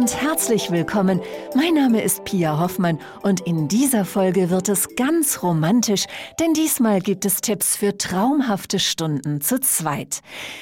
Und herzlich willkommen. Mein Name ist Pia Hoffmann und in dieser Folge wird es ganz romantisch, denn diesmal gibt es Tipps für traumhafte Stunden zu zweit.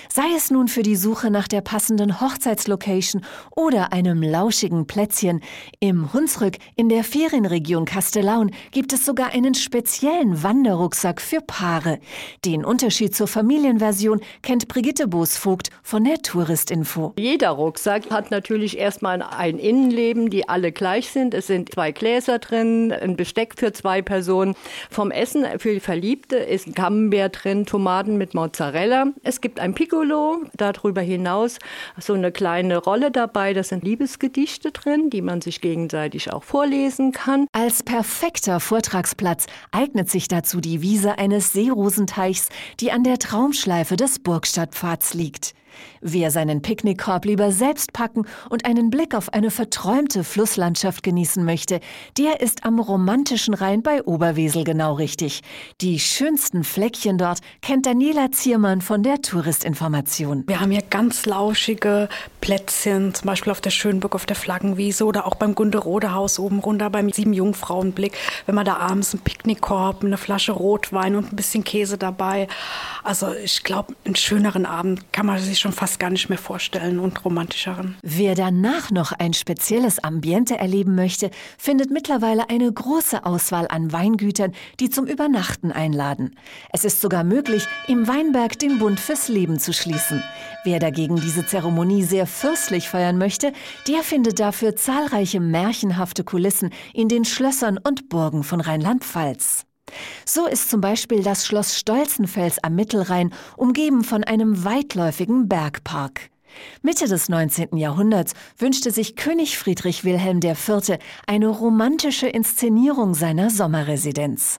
Sei es nun für die Suche nach der passenden Hochzeitslocation oder einem lauschigen Plätzchen. Im Hunsrück in der Ferienregion Kastellaun gibt es sogar einen speziellen Wanderrucksack für Paare. Den Unterschied zur Familienversion kennt Brigitte Boosvogt von der Touristinfo. Jeder Rucksack hat natürlich erstmal ein Innenleben, die alle gleich sind. Es sind zwei Gläser drin, ein Besteck für zwei Personen. Vom Essen für die Verliebte ist Camembert drin, Tomaten mit Mozzarella. Es gibt ein Piccolo, darüber hinaus so eine kleine Rolle dabei. Das sind Liebesgedichte drin, die man sich gegenseitig auch vorlesen kann. Als perfekter Vortragsplatz eignet sich dazu die Wiese eines Seerosenteichs, die an der Traumschleife des Burgstadtpfads liegt. Wer seinen Picknickkorb lieber selbst packen und einen Blick auf eine verträumte Flusslandschaft genießen möchte, der ist am romantischen Rhein bei Oberwesel genau richtig. Die schönsten Fleckchen dort kennt Daniela Ziermann von der Touristinformation. Wir haben hier ganz lauschige Plätzchen, zum Beispiel auf der Schönburg auf der Flaggenwiese oder auch beim Gunderode-Haus oben runter beim Sieben Jungfrauenblick. Wenn man da abends einen Picknickkorb, eine Flasche Rotwein und ein bisschen Käse dabei. Also ich glaube, einen schöneren Abend kann man sich schon fast gar nicht mehr vorstellen und romantischeren. Wer danach noch ein spezielles Ambiente erleben möchte, findet mittlerweile eine große Auswahl an Weingütern, die zum Übernachten einladen. Es ist sogar möglich, im Weinberg den Bund fürs Leben zu schließen. Wer dagegen diese Zeremonie sehr fürstlich feiern möchte, der findet dafür zahlreiche märchenhafte Kulissen in den Schlössern und Burgen von Rheinland-Pfalz. So ist zum Beispiel das Schloss Stolzenfels am Mittelrhein umgeben von einem weitläufigen Bergpark. Mitte des 19. Jahrhunderts wünschte sich König Friedrich Wilhelm IV. eine romantische Inszenierung seiner Sommerresidenz.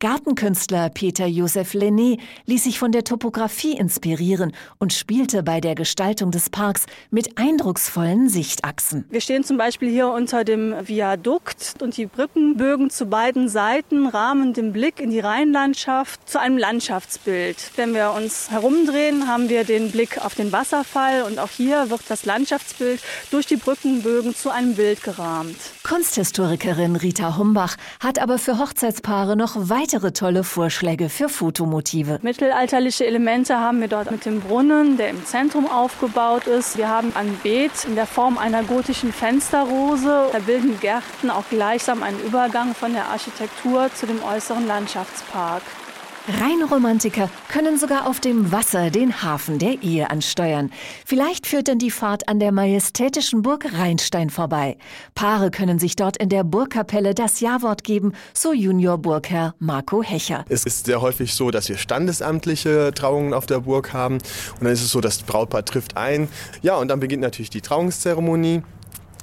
Gartenkünstler Peter Josef Lenné ließ sich von der Topographie inspirieren und spielte bei der Gestaltung des Parks mit eindrucksvollen Sichtachsen. Wir stehen zum Beispiel hier unter dem Viadukt und die Brückenbögen zu beiden Seiten rahmen den Blick in die Rheinlandschaft zu einem Landschaftsbild. Wenn wir uns herumdrehen, haben wir den Blick auf den Wasserfall und auch hier wird das Landschaftsbild durch die Brückenbögen zu einem Bild gerahmt. Kunsthistorikerin Rita Humbach hat aber für Hochzeitspaare noch weitere tolle Vorschläge für Fotomotive. Mittelalterliche Elemente haben wir dort mit dem Brunnen, der im Zentrum aufgebaut ist. Wir haben ein Beet in der Form einer gotischen Fensterrose. Da bilden Gärten auch gleichsam einen Übergang von der Architektur zu dem äußeren Landschaftspark. Rheinromantiker können sogar auf dem Wasser den Hafen der Ehe ansteuern. Vielleicht führt dann die Fahrt an der majestätischen Burg Rheinstein vorbei. Paare können sich dort in der Burgkapelle das Ja-Wort geben, so Junior-Burgherr Marco Hecher. Es ist sehr häufig so, dass wir standesamtliche Trauungen auf der Burg haben. Und dann ist es so, das Brautpaar trifft ein. Ja, und dann beginnt natürlich die Trauungszeremonie.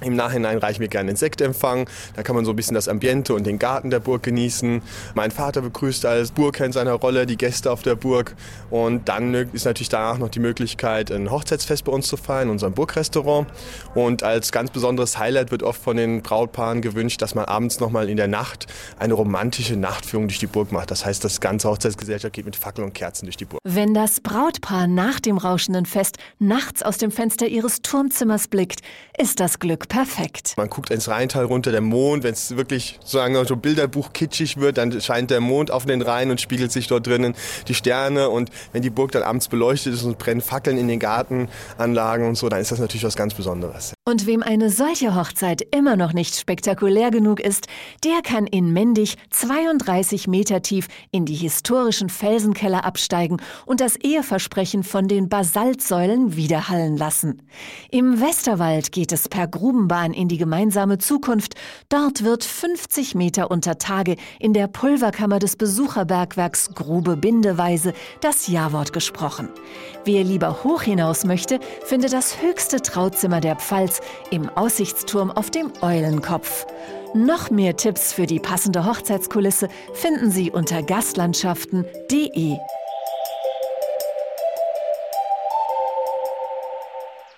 Im Nachhinein reichen wir gerne den Sektempfang. Da kann man so ein bisschen das Ambiente und den Garten der Burg genießen. Mein Vater begrüßt als Burgherr in seiner Rolle die Gäste auf der Burg. Und dann ist natürlich danach noch die Möglichkeit, ein Hochzeitsfest bei uns zu feiern, in unserem Burgrestaurant. Und als ganz besonderes Highlight wird oft von den Brautpaaren gewünscht, dass man abends nochmal in der Nacht eine romantische Nachtführung durch die Burg macht. Das heißt, das ganze Hochzeitsgesellschaft geht mit Fackeln und Kerzen durch die Burg. Wenn das Brautpaar nach dem rauschenden Fest nachts aus dem Fenster ihres Turmzimmers blickt, ist das Glück perfekt. Man guckt ins Rheintal runter, der Mond, wenn es wirklich sozusagen so Bilderbuch kitschig wird, dann scheint der Mond auf den Rhein und spiegelt sich dort drinnen die Sterne und wenn die Burg dann abends beleuchtet ist und brennen Fackeln in den Gartenanlagen und so, dann ist das natürlich was ganz Besonderes. Und wem eine solche Hochzeit immer noch nicht spektakulär genug ist, der kann in Mendig 32 Meter tief in die historischen Felsenkeller absteigen und das Eheversprechen von den Basaltsäulen widerhallen lassen. Im Westerwald geht es per Gruben Grubenbahn in die gemeinsame Zukunft. Dort wird 50 Meter unter Tage in der Pulverkammer des Besucherbergwerks Grube Bindeweise das Ja-Wort gesprochen. Wer lieber hoch hinaus möchte, findet das höchste Trauzimmer der Pfalz im Aussichtsturm auf dem Eulenkopf. Noch mehr Tipps für die passende Hochzeitskulisse finden Sie unter gastlandschaften.de.